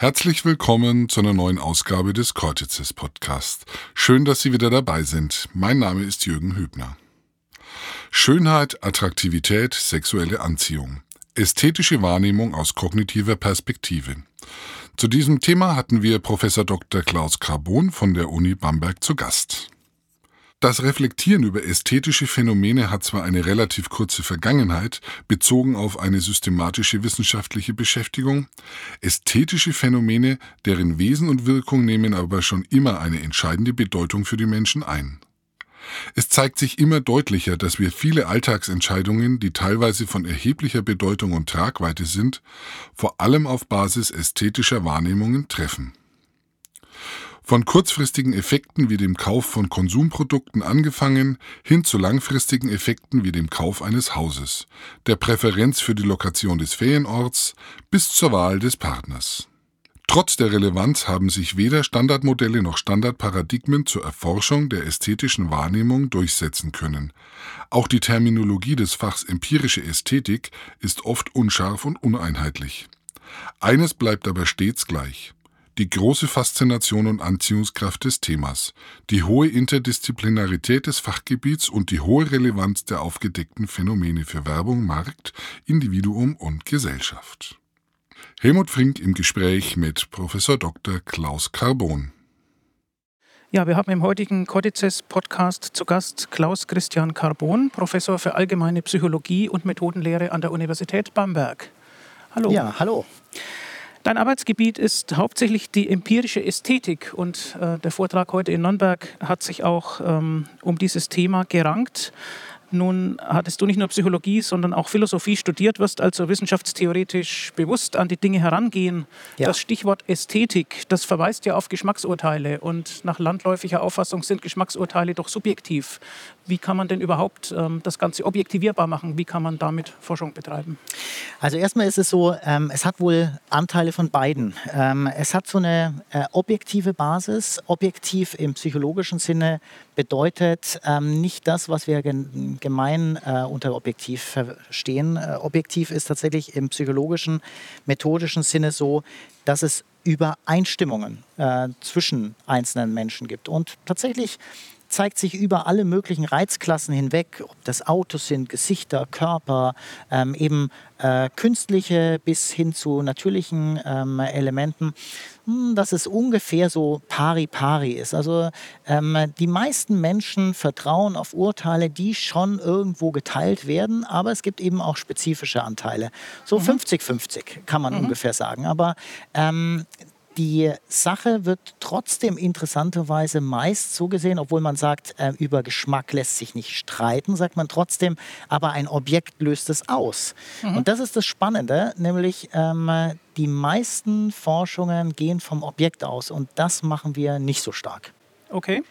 Herzlich willkommen zu einer neuen Ausgabe des Cortices Podcast. Schön, dass Sie wieder dabei sind. Mein Name ist Jürgen Hübner. Schönheit, Attraktivität, sexuelle Anziehung. Ästhetische Wahrnehmung aus kognitiver Perspektive. Zu diesem Thema hatten wir Professor Dr. Klaus Carbon von der Uni Bamberg zu Gast. Das Reflektieren über ästhetische Phänomene hat zwar eine relativ kurze Vergangenheit, bezogen auf eine systematische wissenschaftliche Beschäftigung, ästhetische Phänomene, deren Wesen und Wirkung nehmen aber schon immer eine entscheidende Bedeutung für die Menschen ein. Es zeigt sich immer deutlicher, dass wir viele Alltagsentscheidungen, die teilweise von erheblicher Bedeutung und Tragweite sind, vor allem auf Basis ästhetischer Wahrnehmungen treffen. Von kurzfristigen Effekten wie dem Kauf von Konsumprodukten angefangen hin zu langfristigen Effekten wie dem Kauf eines Hauses, der Präferenz für die Lokation des Ferienorts bis zur Wahl des Partners. Trotz der Relevanz haben sich weder Standardmodelle noch Standardparadigmen zur Erforschung der ästhetischen Wahrnehmung durchsetzen können. Auch die Terminologie des Fachs empirische Ästhetik ist oft unscharf und uneinheitlich. Eines bleibt aber stets gleich die große Faszination und Anziehungskraft des Themas, die hohe Interdisziplinarität des Fachgebiets und die hohe Relevanz der aufgedeckten Phänomene für Werbung, Markt, Individuum und Gesellschaft. Helmut Frink im Gespräch mit Professor Dr. Klaus Carbon. Ja, wir haben im heutigen Codices Podcast zu Gast Klaus Christian Carbon, Professor für allgemeine Psychologie und Methodenlehre an der Universität Bamberg. Hallo. Ja, hallo. Dein Arbeitsgebiet ist hauptsächlich die empirische Ästhetik und äh, der Vortrag heute in Nürnberg hat sich auch ähm, um dieses Thema gerankt. Nun hattest du nicht nur Psychologie, sondern auch Philosophie studiert, wirst also wissenschaftstheoretisch bewusst an die Dinge herangehen. Ja. Das Stichwort Ästhetik, das verweist ja auf Geschmacksurteile und nach landläufiger Auffassung sind Geschmacksurteile doch subjektiv. Wie kann man denn überhaupt ähm, das Ganze objektivierbar machen? Wie kann man damit Forschung betreiben? Also erstmal ist es so, ähm, es hat wohl Anteile von beiden. Ähm, es hat so eine äh, objektive Basis. Objektiv im psychologischen Sinne bedeutet ähm, nicht das, was wir gemein äh, unter objektiv verstehen. Äh, objektiv ist tatsächlich im psychologischen, methodischen Sinne so, dass es Übereinstimmungen äh, zwischen einzelnen Menschen gibt. Und tatsächlich zeigt sich über alle möglichen Reizklassen hinweg, ob das Autos sind, Gesichter, Körper, ähm, eben äh, künstliche bis hin zu natürlichen ähm, Elementen, hm, dass es ungefähr so pari-pari ist. Also ähm, die meisten Menschen vertrauen auf Urteile, die schon irgendwo geteilt werden, aber es gibt eben auch spezifische Anteile. So 50-50 mhm. kann man mhm. ungefähr sagen. Aber ähm, die Sache wird trotzdem interessanterweise meist so gesehen, obwohl man sagt, äh, über Geschmack lässt sich nicht streiten, sagt man trotzdem, aber ein Objekt löst es aus. Mhm. Und das ist das Spannende, nämlich ähm, die meisten Forschungen gehen vom Objekt aus und das machen wir nicht so stark. Okay.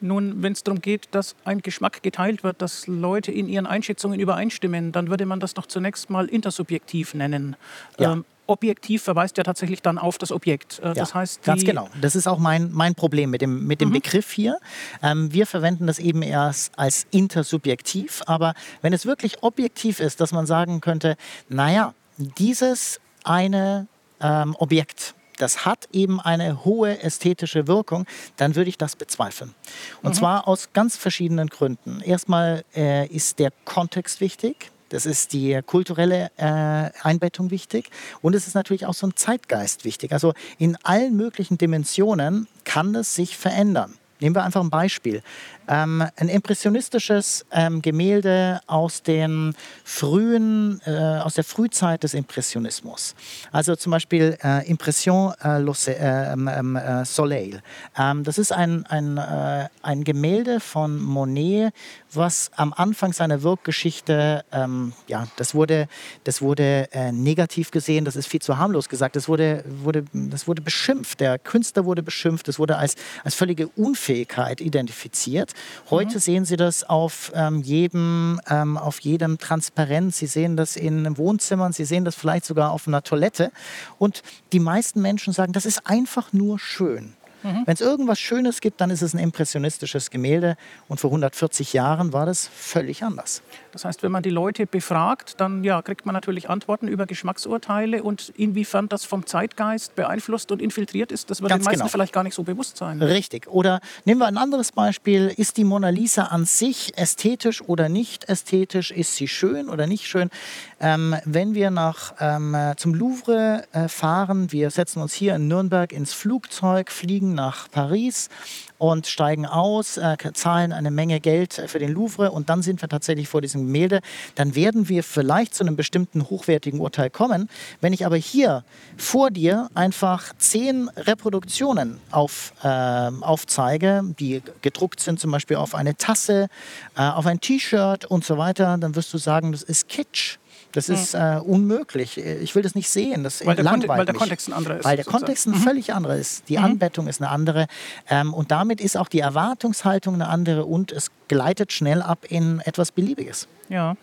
Nun, wenn es darum geht, dass ein Geschmack geteilt wird, dass Leute in ihren Einschätzungen übereinstimmen, dann würde man das doch zunächst mal intersubjektiv nennen. Ja. Ähm, objektiv verweist ja tatsächlich dann auf das Objekt. Äh, das ja, heißt, ganz genau. Das ist auch mein, mein Problem mit dem, mit dem mhm. Begriff hier. Ähm, wir verwenden das eben erst als intersubjektiv, aber wenn es wirklich objektiv ist, dass man sagen könnte, naja, dieses eine ähm, Objekt, das hat eben eine hohe ästhetische Wirkung, dann würde ich das bezweifeln. Und mhm. zwar aus ganz verschiedenen Gründen. Erstmal äh, ist der Kontext wichtig. Das ist die kulturelle äh, Einbettung wichtig und es ist natürlich auch so ein Zeitgeist wichtig. Also in allen möglichen Dimensionen kann es sich verändern. Nehmen wir einfach ein Beispiel. Ähm, ein impressionistisches ähm, Gemälde aus, den frühen, äh, aus der Frühzeit des Impressionismus. Also zum Beispiel äh, Impression äh, ähm, ähm, äh Soleil. Ähm, das ist ein, ein, äh, ein Gemälde von Monet, was am Anfang seiner Wirkgeschichte, ähm, ja, das wurde, das wurde äh, negativ gesehen, das ist viel zu harmlos gesagt, das wurde, wurde, das wurde beschimpft, der Künstler wurde beschimpft, das wurde als, als völlige Unfähigkeit identifiziert. Heute mhm. sehen Sie das auf, ähm, jedem, ähm, auf jedem Transparent. Sie sehen das in Wohnzimmern, Sie sehen das vielleicht sogar auf einer Toilette. Und die meisten Menschen sagen, das ist einfach nur schön. Mhm. Wenn es irgendwas Schönes gibt, dann ist es ein impressionistisches Gemälde. Und vor 140 Jahren war das völlig anders. Das heißt, wenn man die Leute befragt, dann ja, kriegt man natürlich Antworten über Geschmacksurteile und inwiefern das vom Zeitgeist beeinflusst und infiltriert ist, das wird Ganz den meisten genau. vielleicht gar nicht so bewusst sein. Richtig. Oder nehmen wir ein anderes Beispiel. Ist die Mona Lisa an sich ästhetisch oder nicht ästhetisch? Ist sie schön oder nicht schön? Ähm, wenn wir nach, ähm, zum Louvre äh, fahren, wir setzen uns hier in Nürnberg ins Flugzeug, fliegen nach Paris und steigen aus, äh, zahlen eine Menge Geld für den Louvre und dann sind wir tatsächlich vor diesem Gemälde. Dann werden wir vielleicht zu einem bestimmten hochwertigen Urteil kommen. Wenn ich aber hier vor dir einfach zehn Reproduktionen auf, äh, aufzeige, die gedruckt sind zum Beispiel auf eine Tasse, äh, auf ein T-Shirt und so weiter, dann wirst du sagen, das ist Kitsch. Das ist äh, unmöglich. Ich will das nicht sehen. Das weil, der weil der Kontext ein anderer ist. Weil der Kontext ein mhm. völlig anderer ist. Die mhm. Anbettung ist eine andere. Ähm, und damit ist auch die Erwartungshaltung eine andere und es gleitet schnell ab in etwas Beliebiges. Ja.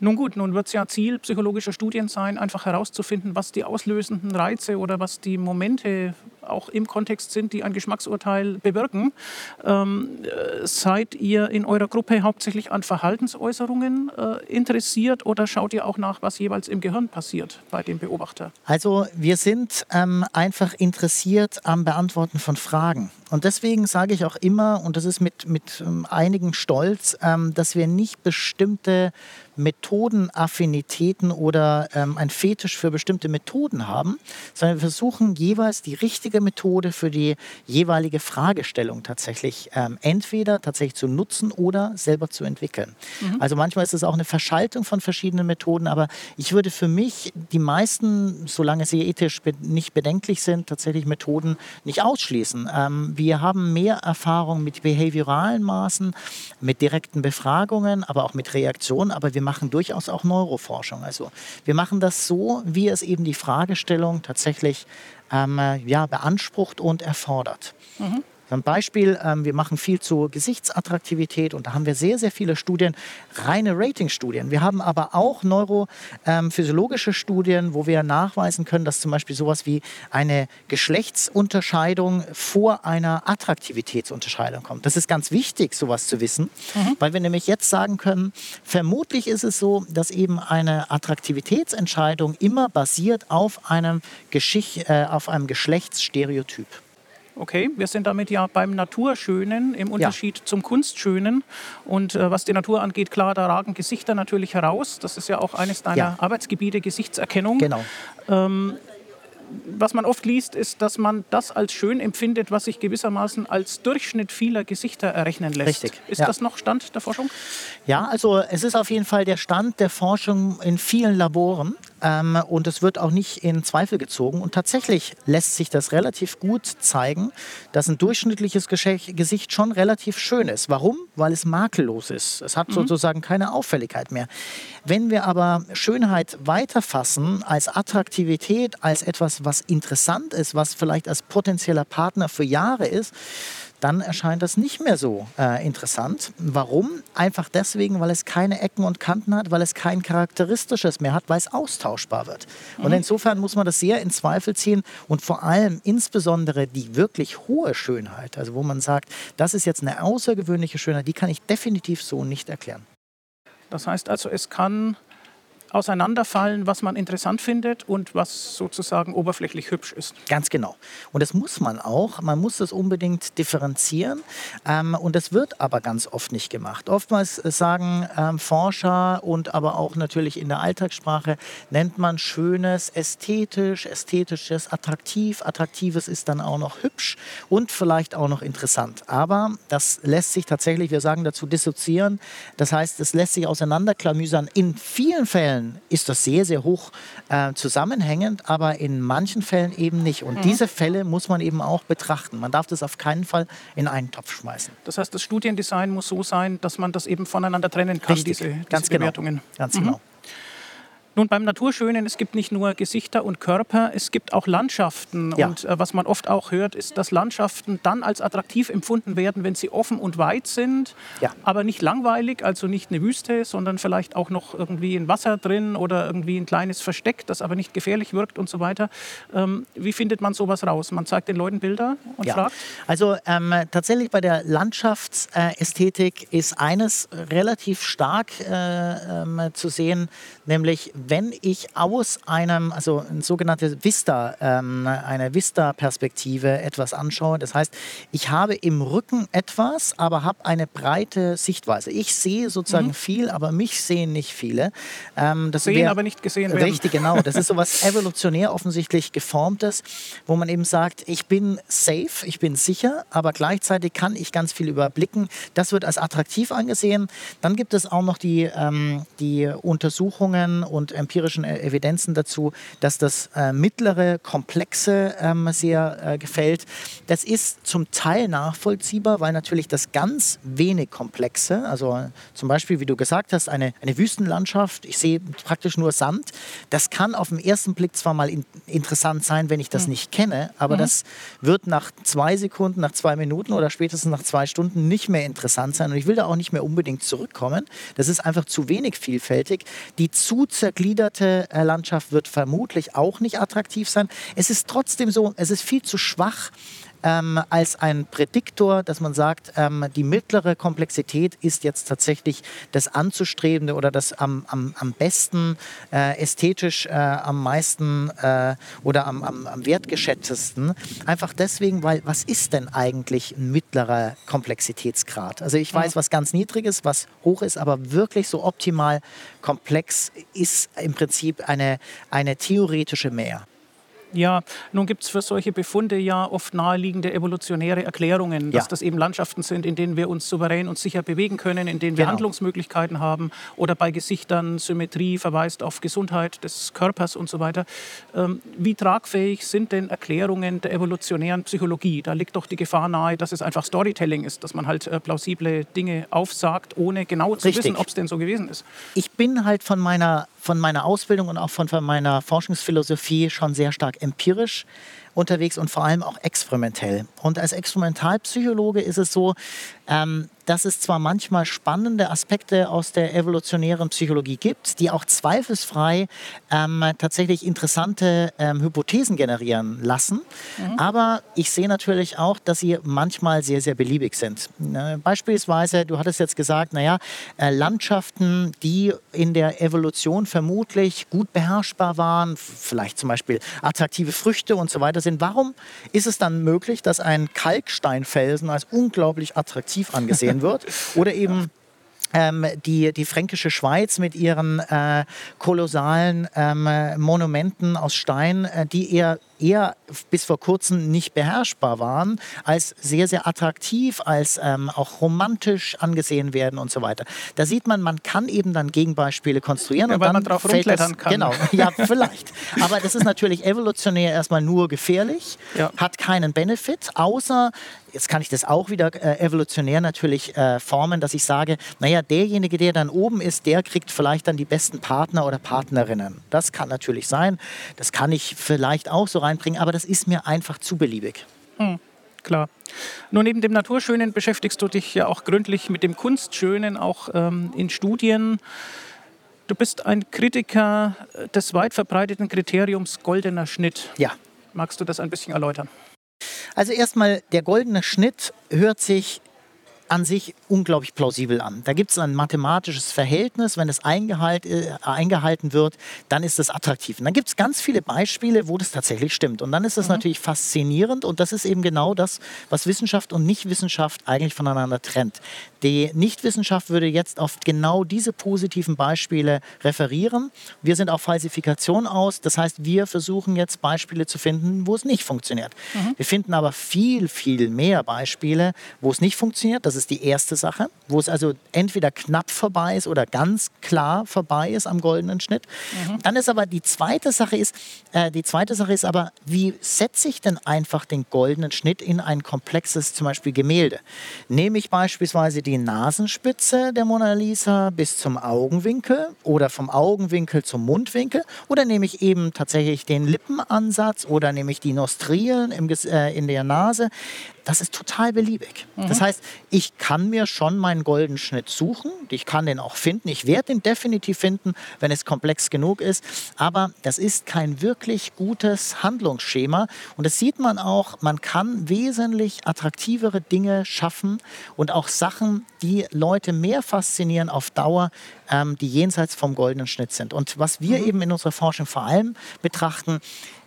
Nun gut, nun wird es ja Ziel psychologischer Studien sein, einfach herauszufinden, was die auslösenden Reize oder was die Momente auch im Kontext sind, die ein Geschmacksurteil bewirken. Ähm, äh, seid ihr in eurer Gruppe hauptsächlich an Verhaltensäußerungen äh, interessiert oder schaut ihr auch nach, was jeweils im Gehirn passiert bei dem Beobachter? Also wir sind ähm, einfach interessiert am Beantworten von Fragen. Und deswegen sage ich auch immer, und das ist mit, mit ähm, einigen Stolz, ähm, dass wir nicht bestimmte Methodenaffinitäten oder ähm, ein Fetisch für bestimmte Methoden haben, sondern wir versuchen jeweils die richtige Methode für die jeweilige Fragestellung tatsächlich ähm, entweder tatsächlich zu nutzen oder selber zu entwickeln. Mhm. Also manchmal ist es auch eine Verschaltung von verschiedenen Methoden, aber ich würde für mich die meisten, solange sie ethisch be nicht bedenklich sind, tatsächlich Methoden nicht ausschließen. Ähm, wir haben mehr Erfahrung mit behavioralen Maßen, mit direkten Befragungen, aber auch mit Reaktionen, aber wir machen durchaus auch Neuroforschung. Also wir machen das so, wie es eben die Fragestellung tatsächlich ähm, ja, beansprucht und erfordert. Mhm. Ein Beispiel, ähm, wir machen viel zur Gesichtsattraktivität und da haben wir sehr, sehr viele Studien, reine Ratingstudien. Wir haben aber auch neurophysiologische ähm, Studien, wo wir nachweisen können, dass zum Beispiel sowas wie eine Geschlechtsunterscheidung vor einer Attraktivitätsunterscheidung kommt. Das ist ganz wichtig, sowas zu wissen, mhm. weil wir nämlich jetzt sagen können, vermutlich ist es so, dass eben eine Attraktivitätsentscheidung immer basiert auf einem, Geschicht, äh, auf einem Geschlechtsstereotyp. Okay, wir sind damit ja beim Naturschönen im Unterschied ja. zum Kunstschönen. Und äh, was die Natur angeht, klar, da ragen Gesichter natürlich heraus. Das ist ja auch eines deiner ja. Arbeitsgebiete, Gesichtserkennung. Genau. Ähm, was man oft liest, ist, dass man das als schön empfindet, was sich gewissermaßen als Durchschnitt vieler Gesichter errechnen lässt. Richtig. Ist ja. das noch Stand der Forschung? Ja, also es ist auf jeden Fall der Stand der Forschung in vielen Laboren ähm, und es wird auch nicht in Zweifel gezogen. Und tatsächlich lässt sich das relativ gut zeigen, dass ein durchschnittliches Gesicht schon relativ schön ist. Warum? Weil es makellos ist. Es hat mhm. sozusagen keine Auffälligkeit mehr. Wenn wir aber Schönheit weiterfassen als Attraktivität, als etwas, was interessant ist, was vielleicht als potenzieller Partner für Jahre ist, dann erscheint das nicht mehr so äh, interessant. Warum? Einfach deswegen, weil es keine Ecken und Kanten hat, weil es kein charakteristisches mehr hat, weil es austauschbar wird. Mhm. Und insofern muss man das sehr in Zweifel ziehen und vor allem insbesondere die wirklich hohe Schönheit, also wo man sagt, das ist jetzt eine außergewöhnliche Schönheit, die kann ich definitiv so nicht erklären. Das heißt also, es kann auseinanderfallen, was man interessant findet und was sozusagen oberflächlich hübsch ist. Ganz genau. Und das muss man auch. Man muss das unbedingt differenzieren. Ähm, und das wird aber ganz oft nicht gemacht. Oftmals sagen ähm, Forscher und aber auch natürlich in der Alltagssprache nennt man Schönes ästhetisch, Ästhetisches attraktiv. Attraktives ist dann auch noch hübsch und vielleicht auch noch interessant. Aber das lässt sich tatsächlich, wir sagen dazu dissoziieren. Das heißt, es lässt sich auseinanderklamüsern. In vielen Fällen Fällen ist das sehr, sehr hoch äh, zusammenhängend, aber in manchen Fällen eben nicht. Und mhm. diese Fälle muss man eben auch betrachten. Man darf das auf keinen Fall in einen Topf schmeißen. Das heißt, das Studiendesign muss so sein, dass man das eben voneinander trennen kann, Richtig. diese, Ganz diese genau. Bewertungen. Ganz mhm. genau. Nun, beim Naturschönen, es gibt nicht nur Gesichter und Körper, es gibt auch Landschaften. Ja. Und äh, was man oft auch hört, ist, dass Landschaften dann als attraktiv empfunden werden, wenn sie offen und weit sind, Ja. aber nicht langweilig, also nicht eine Wüste, sondern vielleicht auch noch irgendwie ein Wasser drin oder irgendwie ein kleines Versteck, das aber nicht gefährlich wirkt und so weiter. Ähm, wie findet man sowas raus? Man zeigt den Leuten Bilder und Ja. fragt? Also ähm, tatsächlich bei der Landschaftsästhetik ist eines relativ stark äh, ähm, zu sehen, nämlich wenn ich aus einem, also ein sogenanntes Vista, ähm, eine Vista-Perspektive etwas anschaue. Das heißt, ich habe im Rücken etwas, aber habe eine breite Sichtweise. Ich sehe sozusagen viel, aber mich sehen nicht viele. Ähm, das Sehen, aber nicht gesehen werden. Richtig, genau. Das ist so was evolutionär offensichtlich geformtes, wo man eben sagt, ich bin safe, ich bin sicher, aber gleichzeitig kann ich ganz viel überblicken. Das wird als attraktiv angesehen. Dann gibt es auch noch die, ähm, die Untersuchungen und empirischen äh, Evidenzen dazu, dass das äh, mittlere, komplexe ähm, sehr äh, gefällt. Das ist zum Teil nachvollziehbar, weil natürlich das ganz wenig komplexe, also zum Beispiel, wie du gesagt hast, eine, eine Wüstenlandschaft, ich sehe praktisch nur Sand, das kann auf den ersten Blick zwar mal in, interessant sein, wenn ich das nicht kenne, aber das wird nach zwei Sekunden, nach zwei Minuten oder spätestens nach zwei Stunden nicht mehr interessant sein und ich will da auch nicht mehr unbedingt zurückkommen. Das ist einfach zu wenig vielfältig. Die zu zergliederte äh, Landschaft wird vermutlich auch nicht attraktiv sein. Es ist trotzdem so, es ist viel zu schwach ähm, als ein Prädiktor, dass man sagt, ähm, die mittlere Komplexität ist jetzt tatsächlich das Anzustrebende oder das am, am, am besten äh, ästhetisch äh, am meisten äh, oder am, am, am wertgeschätztesten. Einfach deswegen, weil was ist denn eigentlich ein mittlerer Komplexitätsgrad? Also ich weiß, was ganz niedrig ist, was hoch ist, aber wirklich so optimal komplex ist im Prinzip eine, eine theoretische Mehr. Ja, nun gibt es für solche Befunde ja oft naheliegende evolutionäre Erklärungen, dass Ja. das eben Landschaften sind, in denen wir uns souverän und sicher bewegen können, in denen wir Genau. Handlungsmöglichkeiten haben oder bei Gesichtern Symmetrie verweist auf Gesundheit des Körpers und so weiter. Ähm, wie tragfähig sind denn Erklärungen der evolutionären Psychologie? Da liegt doch die Gefahr nahe, dass es einfach Storytelling ist, dass man halt äh, plausible Dinge aufsagt, ohne genau zu Richtig. wissen, ob es denn so gewesen ist. ich bin halt von meiner, von meiner Ausbildung und auch von, von meiner Forschungsphilosophie schon sehr stark empirisch unterwegs und vor allem auch experimentell. Und als Experimentalpsychologe ist es so, ähm, dass es zwar manchmal spannende Aspekte aus der evolutionären Psychologie gibt, die auch zweifelsfrei ähm, tatsächlich interessante ähm, Hypothesen generieren lassen, aber ich sehe natürlich auch, dass sie manchmal sehr, sehr beliebig sind. Ne, Beispielsweise, du hattest jetzt gesagt, naja, äh, Landschaften, die in der Evolution vermutlich gut beherrschbar waren, vielleicht zum Beispiel attraktive Früchte und so weiter sind. Warum ist es dann möglich, dass ein Kalksteinfelsen als unglaublich attraktiv angesehen wird. Oder eben ähm, die, die fränkische Schweiz mit ihren äh, kolossalen ähm, Monumenten aus Stein, äh, die eher, eher bis vor kurzem nicht beherrschbar waren, als sehr, sehr attraktiv, als ähm, auch romantisch angesehen werden und so weiter. Da sieht man, man kann eben dann Gegenbeispiele konstruieren Ja, und dann man drauf fällt das, kann. Genau, ja, vielleicht. Aber das ist natürlich evolutionär erstmal nur gefährlich, Ja. hat keinen Benefit, außer, jetzt kann ich das auch wieder äh, evolutionär natürlich äh, formen, dass ich sage, naja, derjenige, der dann oben ist, der kriegt vielleicht dann die besten Partner oder Partnerinnen. Das kann natürlich sein, das kann ich vielleicht auch so reinbringen, aber das ist mir einfach zu beliebig. Klar. Nur neben dem Naturschönen beschäftigst du dich ja auch gründlich mit dem Kunstschönen, auch ähm, in Studien. Du bist ein Kritiker des weit verbreiteten Kriteriums goldener Schnitt. Ja. Magst du das ein bisschen erläutern? Also erstmal, der goldene Schnitt hört sich an sich unglaublich plausibel an. Da gibt es ein mathematisches Verhältnis, wenn es eingehalt, äh, eingehalten wird, dann ist es attraktiv. Und dann gibt es ganz viele Beispiele, wo das tatsächlich stimmt. Und dann ist es natürlich faszinierend und das ist eben genau das, was Wissenschaft und Nichtwissenschaft eigentlich voneinander trennt. Die Nichtwissenschaft würde jetzt auf genau diese positiven Beispiele referieren. Wir sind auf Falsifikation aus. Das heißt, wir versuchen jetzt Beispiele zu finden, wo es nicht funktioniert. Wir finden aber viel, viel mehr Beispiele, wo es nicht funktioniert. Das ist die erste Sache, wo es also entweder knapp vorbei ist oder ganz klar vorbei ist am goldenen Schnitt. Mhm. Dann ist aber die zweite Sache ist, äh, die zweite Sache ist aber, wie setze ich denn einfach den goldenen Schnitt in ein komplexes zum Beispiel Gemälde? Nehme ich beispielsweise die Nasenspitze der Mona Lisa bis zum Augenwinkel oder vom Augenwinkel zum Mundwinkel oder nehme ich eben tatsächlich den Lippenansatz oder nehme ich die Nostrien im, äh, in der Nase? Das ist total beliebig. Mhm. Das heißt, ich kann mir schon meinen goldenen Schnitt suchen, ich kann den auch finden, ich werde den definitiv finden, wenn es komplex genug ist, aber das ist kein wirklich gutes Handlungsschema und das sieht man auch, man kann wesentlich attraktivere Dinge schaffen und auch Sachen, die Leute mehr faszinieren auf Dauer, ähm, die jenseits vom goldenen Schnitt sind. Und was wir mhm. eben in unserer Forschung vor allem betrachten,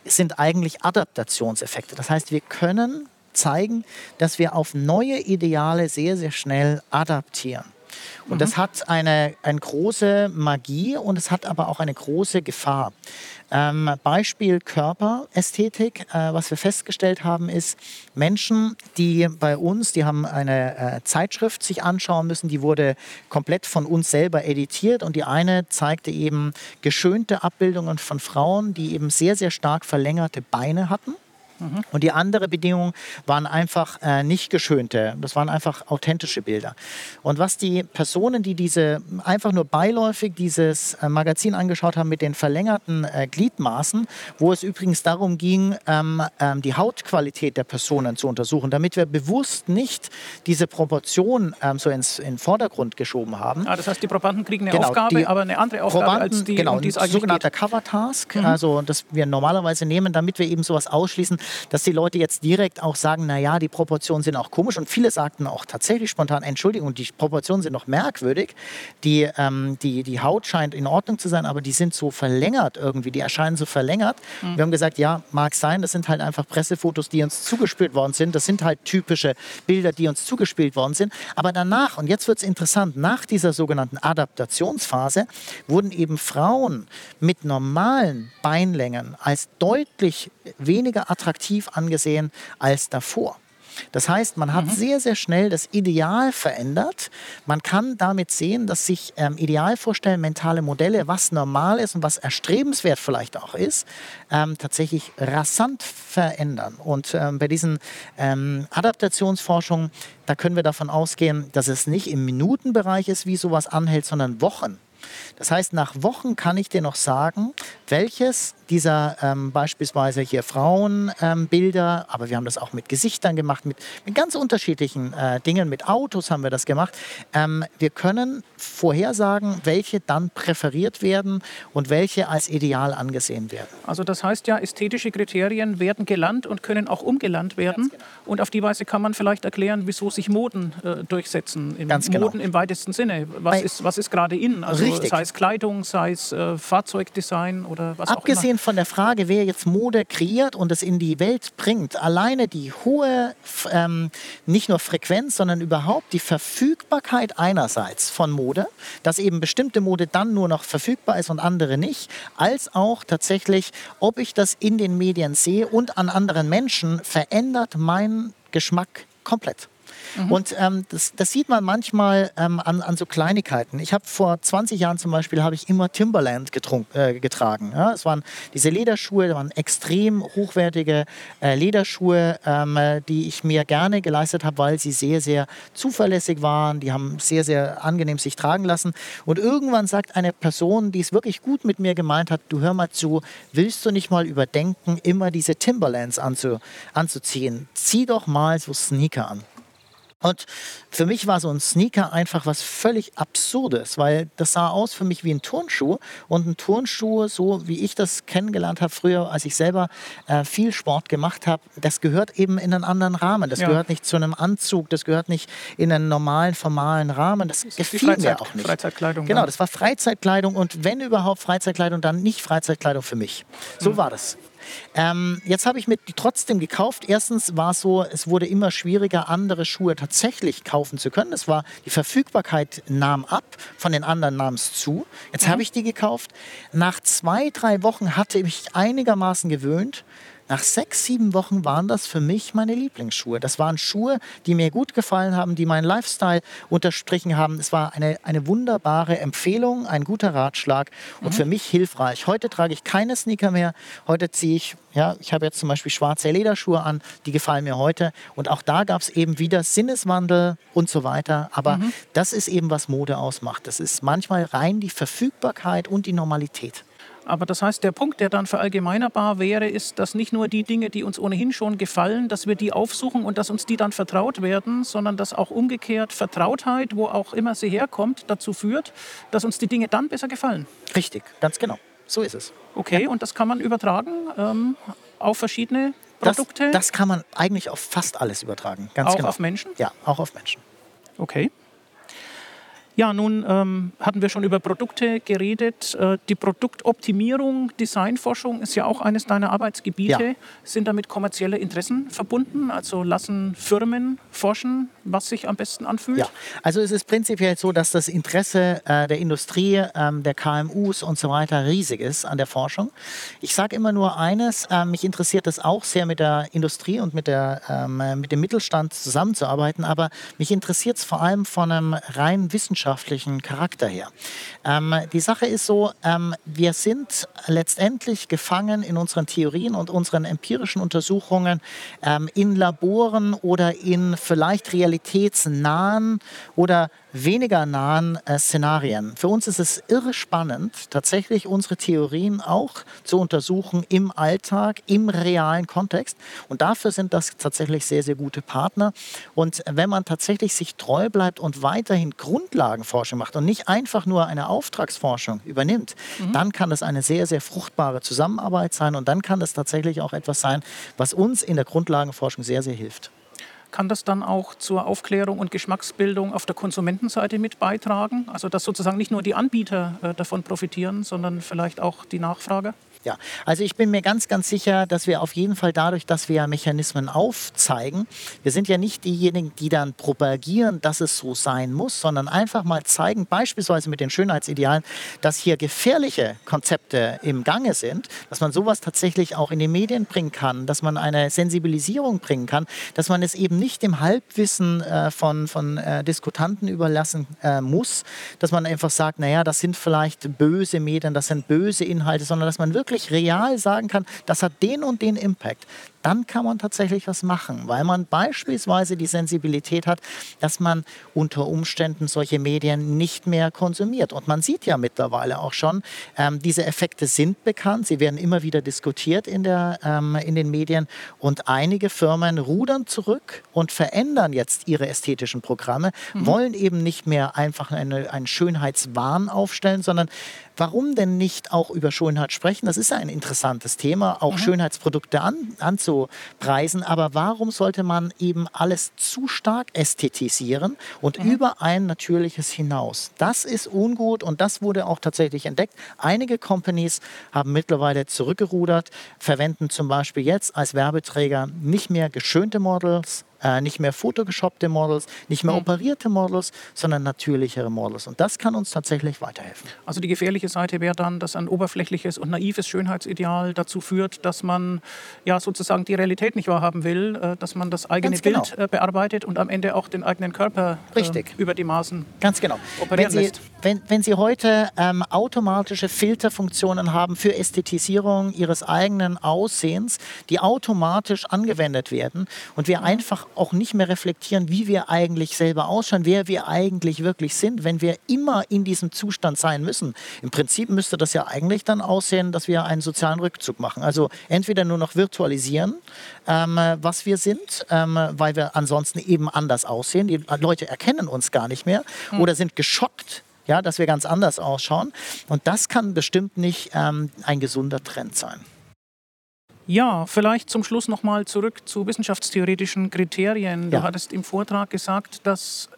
sind eigentlich Adaptationseffekte. Das heißt, wir können zeigen, dass wir auf neue Ideale sehr, sehr schnell adaptieren. Und mhm. das hat eine, eine große Magie und es hat aber auch eine große Gefahr. Ähm, Beispiel Körperästhetik, äh, was wir festgestellt haben, ist Menschen, die bei uns, die haben eine äh, Zeitschrift sich anschauen müssen, die wurde komplett von uns selber editiert und die eine zeigte eben geschönte Abbildungen von Frauen, die eben sehr, sehr stark verlängerte Beine hatten. Mhm. Und die andere Bedingung waren einfach äh, nicht geschönte, das waren einfach authentische Bilder. Und was die Personen, die diese einfach nur beiläufig dieses äh, Magazin angeschaut haben mit den verlängerten äh, Gliedmaßen, wo es übrigens darum ging, ähm, ähm, die Hautqualität der Personen zu untersuchen, damit wir bewusst nicht diese Proportion ähm, so ins in den Vordergrund geschoben haben. Ah, das heißt, die Probanden kriegen eine genau, Aufgabe, aber eine andere Aufgabe Probanden, als die, genau, um die es sogenannter Cover Task, mhm. also das wir normalerweise nehmen, damit wir eben sowas ausschließen, dass die Leute jetzt direkt auch sagen, naja, die Proportionen sind auch komisch. Und viele sagten auch tatsächlich spontan, Entschuldigung, die Proportionen sind noch merkwürdig. Die, ähm, die, die Haut scheint in Ordnung zu sein, aber die sind so verlängert irgendwie, die erscheinen so verlängert. Mhm. Wir haben gesagt, ja, mag sein, das sind halt einfach Pressefotos, die uns zugespielt worden sind. Das sind halt typische Bilder, die uns zugespielt worden sind. Aber danach, und jetzt wird es interessant, nach dieser sogenannten Adaptationsphase wurden eben Frauen mit normalen Beinlängen als deutlich weniger attraktiv angesehen als davor. Das heißt, man hat mhm. sehr, sehr schnell das Ideal verändert. Man kann damit sehen, dass sich ähm, Idealvorstellen, mentale Modelle, was normal ist und was erstrebenswert vielleicht auch ist, ähm, tatsächlich rasant verändern. Und ähm, bei diesen ähm, Adaptationsforschungen, da können wir davon ausgehen, dass es nicht im Minutenbereich ist, wie sowas anhält, sondern Wochen. Das heißt, nach Wochen kann ich dir noch sagen, welches dieser ähm, beispielsweise hier Frauenbilder, ähm, aber wir haben das auch mit Gesichtern gemacht, mit, mit ganz unterschiedlichen äh, Dingen, mit Autos haben wir das gemacht. Ähm, wir können vorhersagen, welche dann präferiert werden und welche als ideal angesehen werden. Also das heißt ja, ästhetische Kriterien werden gelernt und können auch umgelernt werden. Genau. Und auf die Weise kann man vielleicht erklären, wieso sich Moden äh, durchsetzen. Im Ganz genau. Moden im weitesten Sinne. Was, ist, was ist gerade in? Also Richtig. Sei es Kleidung, sei es äh, Fahrzeugdesign oder was Abgesehen auch immer. von der Frage, wer jetzt Mode kreiert und es in die Welt bringt, alleine die hohe, ähm, nicht nur Frequenz, sondern überhaupt die Verfügbarkeit einerseits von Mode, dass eben bestimmte Mode dann nur noch verfügbar ist und andere nicht, als auch tatsächlich, ob ich das in den Medien sehe und an anderen Menschen, verändert meinen Geschmack komplett. Mhm. Und ähm, das, das, sieht man manchmal ähm, an, an, so Kleinigkeiten. Ich habe vor 20 Jahren zum Beispiel ich immer Timberland äh, getragen. Ja? Es waren diese Lederschuhe, waren extrem hochwertige äh, Lederschuhe, ähm, die ich mir gerne geleistet habe, weil sie sehr, sehr zuverlässig waren. Die haben sehr, sehr angenehm sich tragen lassen. Und irgendwann sagt eine Person, die es wirklich gut mit mir gemeint hat, du hör mal zu, willst du nicht mal überdenken, immer diese Timberlands anzu, anzuziehen? Zieh doch mal so Sneaker an. Und für mich war so ein Sneaker einfach was völlig Absurdes, weil das sah aus für mich wie ein Turnschuh. Und ein Turnschuh, so wie ich das kennengelernt habe früher, als ich selber äh, viel Sport gemacht habe, das gehört eben in einen anderen Rahmen. Das ja. gehört nicht zu einem Anzug, das gehört nicht in einen normalen, formalen Rahmen. Das, das gefiel mir auch nicht. Freizeitkleidung. Genau, das war Freizeitkleidung und wenn überhaupt Freizeitkleidung, dann nicht Freizeitkleidung für mich. So mhm. war das. Ähm, jetzt habe ich mir die trotzdem gekauft. Erstens war es so, es wurde immer schwieriger, andere Schuhe tatsächlich kaufen zu können. Es war, die Verfügbarkeit nahm ab, von den anderen nahm es zu. Jetzt mhm. habe ich die gekauft. Nach zwei, drei Wochen hatte ich mich einigermaßen gewöhnt nach sechs, sieben Wochen waren das für mich meine Lieblingsschuhe. Das waren Schuhe, die mir gut gefallen haben, die meinen Lifestyle unterstrichen haben. Es war eine, eine wunderbare Empfehlung, ein guter Ratschlag und mhm. für mich hilfreich. Heute trage ich keine Sneaker mehr. Heute ziehe ich, ja, ich habe jetzt zum Beispiel schwarze Lederschuhe an, die gefallen mir heute. Und auch da gab es eben wieder Sinneswandel und so weiter. Aber mhm. das ist eben, was Mode ausmacht. Das ist manchmal rein die Verfügbarkeit und die Normalität. Aber das heißt, der Punkt, der dann verallgemeinerbar wäre, ist, dass nicht nur die Dinge, die uns ohnehin schon gefallen, dass wir die aufsuchen und dass uns die dann vertraut werden, sondern dass auch umgekehrt Vertrautheit, wo auch immer sie herkommt, dazu führt, dass uns die Dinge dann besser gefallen. Richtig, ganz genau. So ist es. Okay, ja. und das kann man übertragen ähm, auf verschiedene Produkte? Das, das, kann man eigentlich auf fast alles übertragen. Ganz auch genau. auf Menschen? Ja, auch auf Menschen. Okay. Ja, nun ähm, hatten wir schon über Produkte geredet. Äh, die Produktoptimierung, Designforschung ist ja auch eines deiner Arbeitsgebiete. Ja. Sind damit kommerzielle Interessen verbunden? Also lassen Firmen forschen, was sich am besten anfühlt? Ja, also es ist prinzipiell so, dass das Interesse äh, der Industrie, ähm, der KMUs und so weiter riesig ist an der Forschung. Ich sage immer nur eines, äh, mich interessiert es auch sehr mit der Industrie und mit, der, ähm, mit dem Mittelstand zusammenzuarbeiten, aber mich interessiert es vor allem von einem rein wissenschaftlichen wissenschaftlichen Charakter her. Ähm, die Sache ist so, ähm, wir sind letztendlich gefangen in unseren Theorien und unseren empirischen Untersuchungen ähm, in Laboren oder in vielleicht realitätsnahen oder weniger nahen äh, Szenarien. Für uns ist es irre spannend, tatsächlich unsere Theorien auch zu untersuchen im Alltag, im realen Kontext. Und dafür sind das tatsächlich sehr, sehr gute Partner. Und wenn man tatsächlich sich treu bleibt und weiterhin Grundlagenforschung macht und nicht einfach nur eine Auftragsforschung übernimmt, mhm. dann kann das eine sehr, sehr fruchtbare Zusammenarbeit sein und dann kann das tatsächlich auch etwas sein, was uns in der Grundlagenforschung sehr, sehr hilft. Kann das dann auch zur Aufklärung und Geschmacksbildung auf der Konsumentenseite mit beitragen? Also dass sozusagen nicht nur die Anbieter äh, davon profitieren, sondern vielleicht auch die Nachfrage? Ja, also ich bin mir ganz, ganz sicher, dass wir auf jeden Fall dadurch, dass wir Mechanismen aufzeigen, wir sind ja nicht diejenigen, die dann propagieren, dass es so sein muss, sondern einfach mal zeigen, beispielsweise mit den Schönheitsidealen, dass hier gefährliche Konzepte im Gange sind, dass man sowas tatsächlich auch in die Medien bringen kann, dass man eine Sensibilisierung bringen kann, dass man es eben nicht dem Halbwissen äh, von, von äh, Diskutanten überlassen äh, muss, dass man einfach sagt, naja, das sind vielleicht böse Medien, das sind böse Inhalte, sondern dass man wirklich wirklich real sagen kann, das hat den und den Impact dann kann man tatsächlich was machen, weil man beispielsweise die Sensibilität hat, dass man unter Umständen solche Medien nicht mehr konsumiert. Und man sieht ja mittlerweile auch schon, ähm, diese Effekte sind bekannt, sie werden immer wieder diskutiert in, der, ähm, in den Medien und einige Firmen rudern zurück und verändern jetzt ihre ästhetischen Programme, mhm. wollen eben nicht mehr einfach eine, einen Schönheitswahn aufstellen, sondern warum denn nicht auch über Schönheit sprechen? Das ist ja ein interessantes Thema, auch mhm. Schönheitsprodukte an, anzubieten Preisen. Aber warum sollte man eben alles zu stark ästhetisieren und mhm. über ein natürliches hinaus? Das ist ungut und das wurde auch tatsächlich entdeckt. Einige Companies haben mittlerweile zurückgerudert, verwenden zum Beispiel jetzt als Werbeträger nicht mehr geschönte Models, äh, nicht mehr photoshoppte Models, nicht mehr mhm. operierte Models, sondern natürlichere Models. Und das kann uns tatsächlich weiterhelfen. Also die gefährliche Seite wäre dann, dass ein oberflächliches und naives Schönheitsideal dazu führt, dass man ja sozusagen die Realität nicht wahrhaben will, äh, dass man das eigene genau. Bild äh, bearbeitet und am Ende auch den eigenen Körper Richtig. über die Maßen Ganz genau. operieren wenn Sie, lässt. Wenn, wenn Sie heute ähm, automatische Filterfunktionen haben für Ästhetisierung Ihres eigenen Aussehens, die automatisch angewendet werden und wir mhm. einfach auch nicht mehr reflektieren, wie wir eigentlich selber ausschauen, wer wir eigentlich wirklich sind, wenn wir immer in diesem Zustand sein müssen. Im Prinzip müsste das ja eigentlich dann aussehen, dass wir einen sozialen Rückzug machen. Also entweder nur noch virtualisieren, ähm, was wir sind, ähm, weil wir ansonsten eben anders aussehen. Die Leute erkennen uns gar nicht mehr hm. oder sind geschockt, ja, dass wir ganz anders ausschauen. Und das kann bestimmt nicht ähm, ein gesunder Trend sein. Ja, vielleicht zum Schluss nochmal zurück zu wissenschaftstheoretischen Kriterien. Du ja. hattest im Vortrag gesagt, dass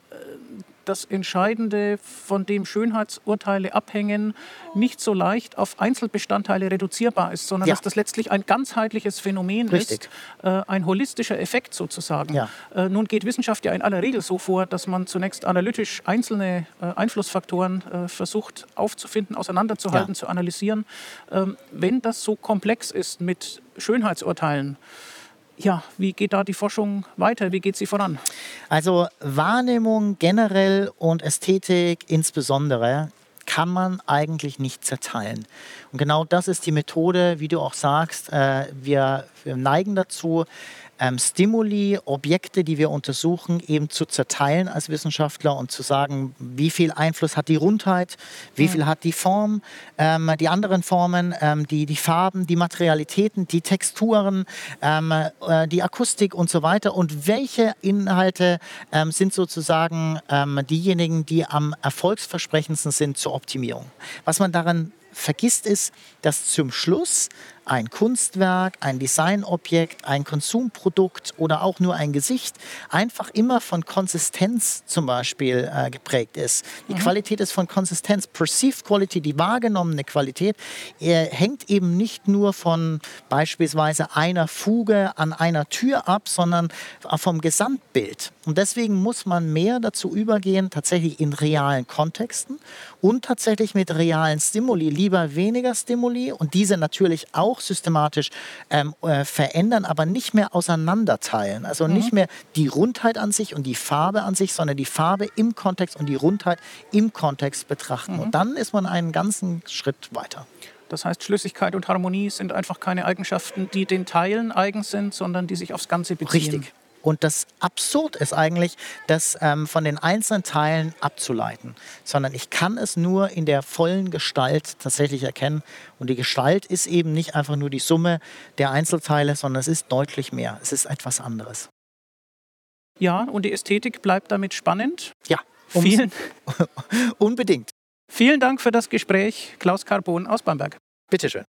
das Entscheidende, von dem Schönheitsurteile abhängen, nicht so leicht auf Einzelbestandteile reduzierbar ist, sondern Ja. dass das letztlich ein ganzheitliches Phänomen Richtig. ist, äh, ein holistischer Effekt sozusagen. Ja. Äh, nun geht Wissenschaft ja in aller Regel so vor, dass man zunächst analytisch einzelne äh, Einflussfaktoren äh, versucht aufzufinden, auseinanderzuhalten, Ja. zu analysieren. Ähm, wenn das so komplex ist mit Schönheitsurteilen, ja, wie geht da die Forschung weiter? Wie geht sie voran? Also Wahrnehmung generell und Ästhetik insbesondere kann man eigentlich nicht zerteilen. Und genau das ist die Methode, wie du auch sagst. Äh, wir, wir neigen dazu, ähm, Stimuli, Objekte, die wir untersuchen, eben zu zerteilen als Wissenschaftler und zu sagen, wie viel Einfluss hat die Rundheit, wie viel hat die Form, ähm, die anderen Formen, ähm, die, die Farben, die Materialitäten, die Texturen, ähm, äh, die Akustik und so weiter und welche Inhalte ähm, sind sozusagen ähm, diejenigen, die am erfolgsversprechendsten sind zur Optimierung. Was man daran vergisst ist, dass zum Schluss ein Kunstwerk, ein Designobjekt, ein Konsumprodukt oder auch nur ein Gesicht einfach immer von Konsistenz zum Beispiel äh, geprägt ist. Die Qualität ist von Konsistenz. Perceived Quality, die wahrgenommene Qualität, äh, hängt eben nicht nur von beispielsweise einer Fuge an einer Tür ab, sondern vom Gesamtbild. Und deswegen muss man mehr dazu übergehen, tatsächlich in realen Kontexten und tatsächlich mit realen Stimuli, lieber weniger Stimuli und diese natürlich auch systematisch ähm, äh, verändern, aber nicht mehr auseinanderteilen. Also nicht mehr die Rundheit an sich und die Farbe an sich, sondern die Farbe im Kontext und die Rundheit im Kontext betrachten. Und dann ist man einen ganzen Schritt weiter. Das heißt, Schlüssigkeit und Harmonie sind einfach keine Eigenschaften, die den Teilen eigen sind, sondern die sich aufs Ganze beziehen. Richtig. Und das Absurd ist eigentlich, das ähm, von den einzelnen Teilen abzuleiten, sondern ich kann es nur in der vollen Gestalt tatsächlich erkennen. Und die Gestalt ist eben nicht einfach nur die Summe der Einzelteile, sondern es ist deutlich mehr. Es ist etwas anderes. Ja, und die Ästhetik bleibt damit spannend. Ja, Vielen, unbedingt. vielen Dank für das Gespräch, Klaus Carbon aus Bamberg. Bitteschön.